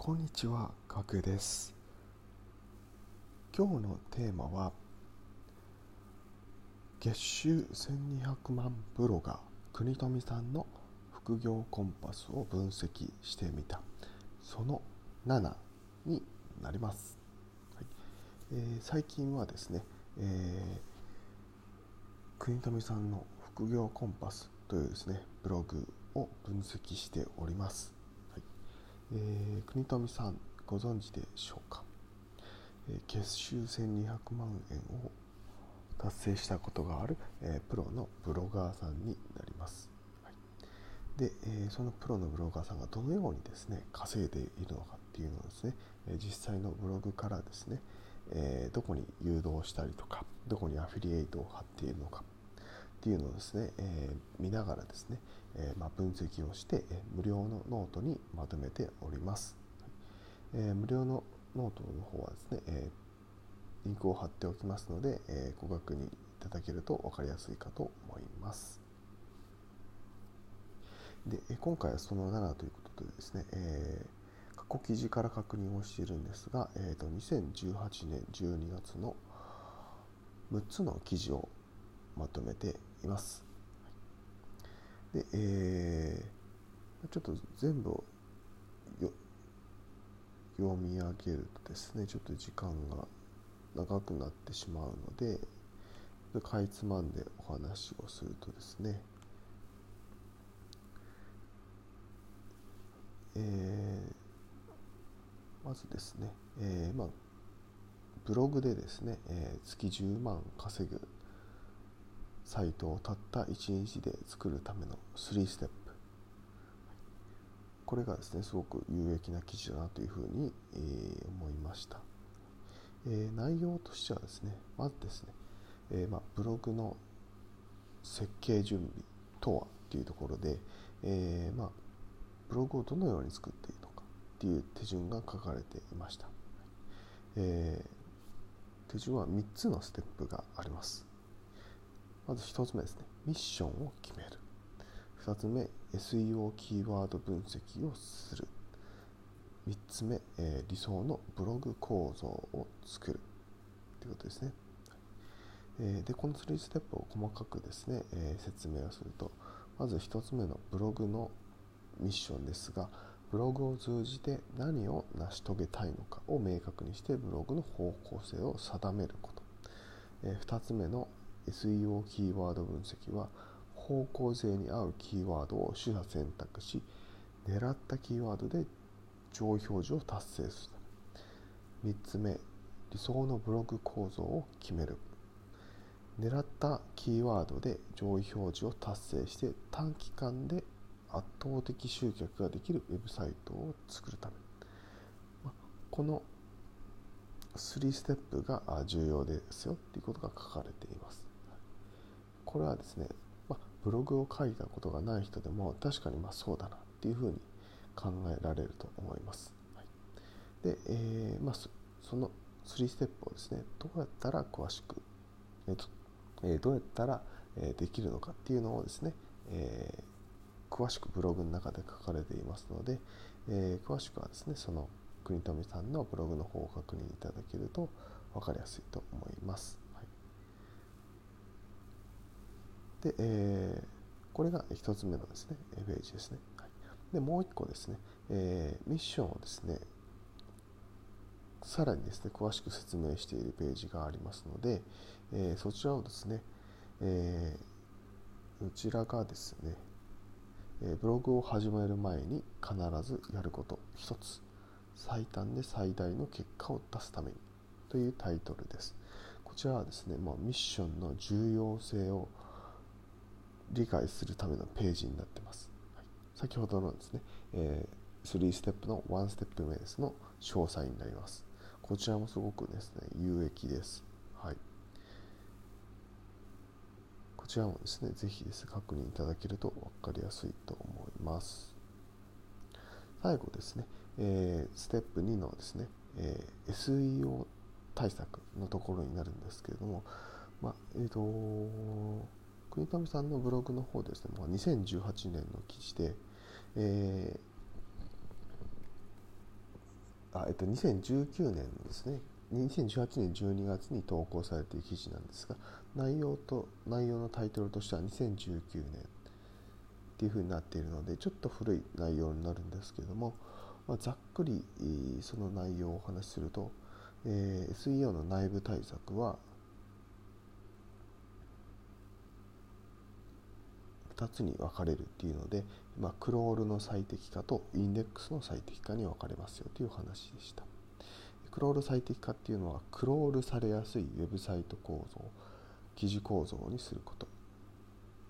こんにちは、かくです。今日のテーマは、月収1200万ブロガー、国富さんの副業コンパスを分析してみた、その7になります。はいえー、最近はですね、えー、国富さんの副業コンパスというですね、ブログを分析しております。えー、国富さんご存知でしょうか、えー、月収1200万円を達成したことがある、えー、プロのブロガーさんになります、はい、で、えそのプロのブロガーさんがどのようにですね稼いでいるのかっていうのをですね、え実際のブログからですね、えどこに誘導したりとかどこにアフィリエイトを貼っているのかっていうのをですね、えー、見ながらですね、えー、まあ、分析をして、え無料のノートにまとめております、えー、無料のノートの方はですね、えリンクを貼っておきますので、えご確認いただけると分かりやすいかと思います。で今回はその7ということでですね、え過去記事から確認をしているんですが、えーと、2018年12月の6つの記事をまとめています。で、えー、ちょっと全部読み上げるとですねちょっと時間が長くなってしまうのでかいつまんでお話をするとですねえー、まずですね、えーまあ、ブログでですね、えー、月10万稼ぐサイトをたった1日で作るための3ステップ。これがですねすごく有益な記事だなというふうに、えー、思いました、えー、内容としてはですねまずですね、えー、まあ、ブログの設計準備とはというところで、えまあ、ブログをどのように作っているのかっていう手順が書かれていました、え手順は3つのステップがあります。まず1つ目ですね。ミッションを決める。2つ目、SEO キーワード分析をする。3つ目、えー、理想のブログ構造を作る。ということですね。えー、で、この3ステップを細かくですね、えー、説明をすると、まず1つ目のブログのミッションですが、ブログを通じて何を成し遂げたいのかを明確にしてブログの方向性を定めること。え2つ目の SEO キーワード分析は方向性に合うキーワードを取捨選択し狙ったキーワードで上位表示を達成する。3つ目理想のブログ構造を決める。狙ったキーワードで上位表示を達成して短期間で圧倒的集客ができるウェブサイトを作るため。この3ステップが重要ですよということが書かれています。これはですね、まあ、ブログを書いたことがない人でも確かにまそうだなっていうふうに考えられると思います。はい、で、えー、まあ、その3ステップをですねどうやったら詳しく、えーとえー、どうやったら、えできるのかっていうのをですね、えー、詳しくブログの中で書かれていますので、え詳しくはですねその国富さんのブログの方を確認いただけると分かりやすいと思います。で、えー、これが1つ目のですね、ページですね。はい、で、もう1個ですね、えー、ミッションをですね、さらにですね、詳しく説明しているページがありますので、えー、そちらをですね、えー、こちらがですね、えブログを始める前に必ずやること1つ最短で最大の結果を出すためにというタイトルですこちらはですね、まあ、ミッションの重要性を理解するためのページになってます。はい、先ほどのですね、えー、3ステップの1ステップ目ですの詳細になります。こちらもすごくですね、有益です。はい。こちらもですね、ぜひです、ね、確認いただけると分かりやすいと思います。最後ですね、えー、ステップ2のですね、えー、SEO 対策のところになるんですけれども、まあ、えっ、ー、と国上さんのブログの方ですね、まあ、2018年の記事で、えあ、えっと、2019年ですね。2018年12月に投稿されている記事なんですが内容と内容のタイトルとしては2019年っていうふうになっているのでちょっと古い内容になるんですけれども、まあ、ざっくりその内容をお話しすると、えー、SEO の内部対策は2つに分かれるっていうので、まあ、クロールの最適化とインデックスの最適化に分かれますよという話でした。クロール最適化っていうのはクロールされやすいウェブサイト構造記事構造にすること、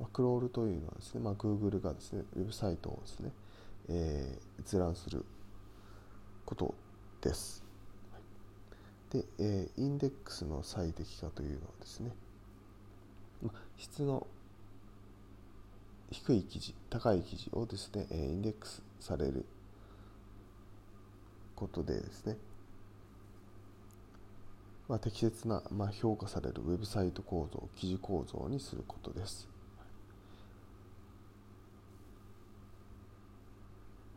まあ、クロールというのはですね、まあ、Google がですねウェブサイトをですね、えー、閲覧することです、で、えー、インデックスの最適化というのはですね、まあ、質の低い記事高い記事をですねインデックスされることでですね、まあ、適切な、まあ、評価されるウェブサイト構造記事構造にすることです。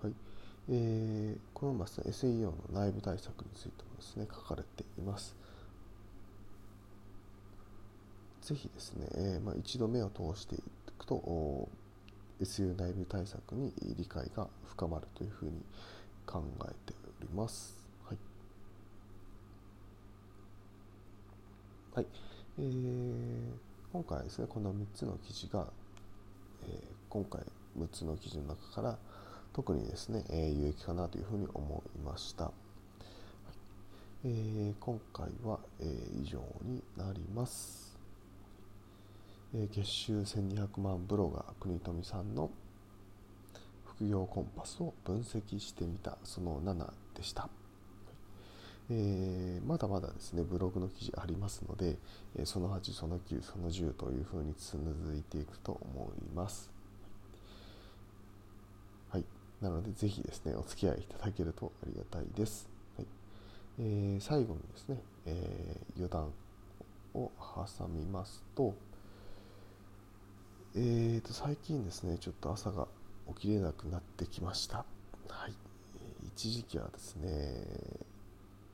はいえー、この、まあ、SEO の内部対策についてもですね書かれています。ぜひですね、えーまあ、一度目を通していくと SU 内部対策に理解が深まるというふうに考えております。はい。はい。えー、今回ですね、この3つの記事が、えー、今回6つの記事の中から特にですね、えー、有益かなというふうに思いました。はいえー、今回は、えー、以上になります。月収1200万ブロガー国富さんの副業コンパスを分析してみたその7でした、えー、まだまだですねブログの記事ありますので、えその8その9その10というふうに続いていくと思います。はい。なのでぜひですねお付き合いいただけるとありがたいです、はい。えー、最後にですね、えー、余談を挟みますとえーと、最近ですね、ちょっと朝が起きれなくなってきました。はい。一時期はですね、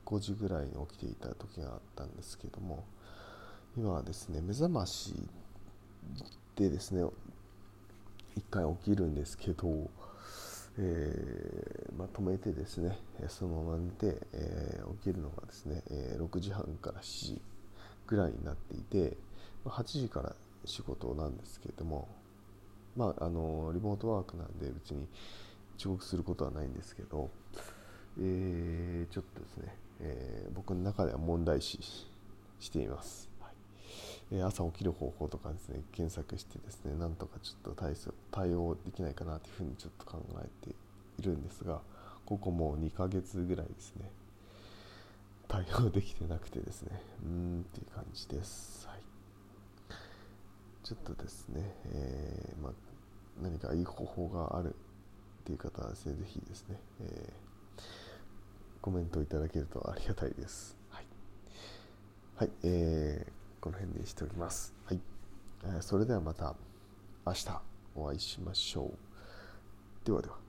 5時ぐらいに起きていた時があったんですけども、今はですね、目覚ましでですね、1回起きるんですけど、えー、まあ、止めてですね、そのまま寝て、えー、起きるのがですね、え、6時半から7時ぐらいになっていて、8時から仕事なんですけれどもまああのリモートワークなんで別に遅刻することはないんですけど、えー、ちょっとですね、えー、僕の中では問題視しています、はい。えー、朝起きる方法とかですね検索してですねなんとかちょっと対対応できないかなというふうにちょっと考えているんですがここもう2ヶ月ぐらいですね対応できてなくてですねうーんっていう感じですちょっとですね、えー、まあ、何かいい方法があるっていう方はですね、ぜひですね、えー、コメントいただけるとありがたいです。はい。はい、えー、この辺にしておきます。はい。えー、それではまた明日お会いしましょう。ではでは。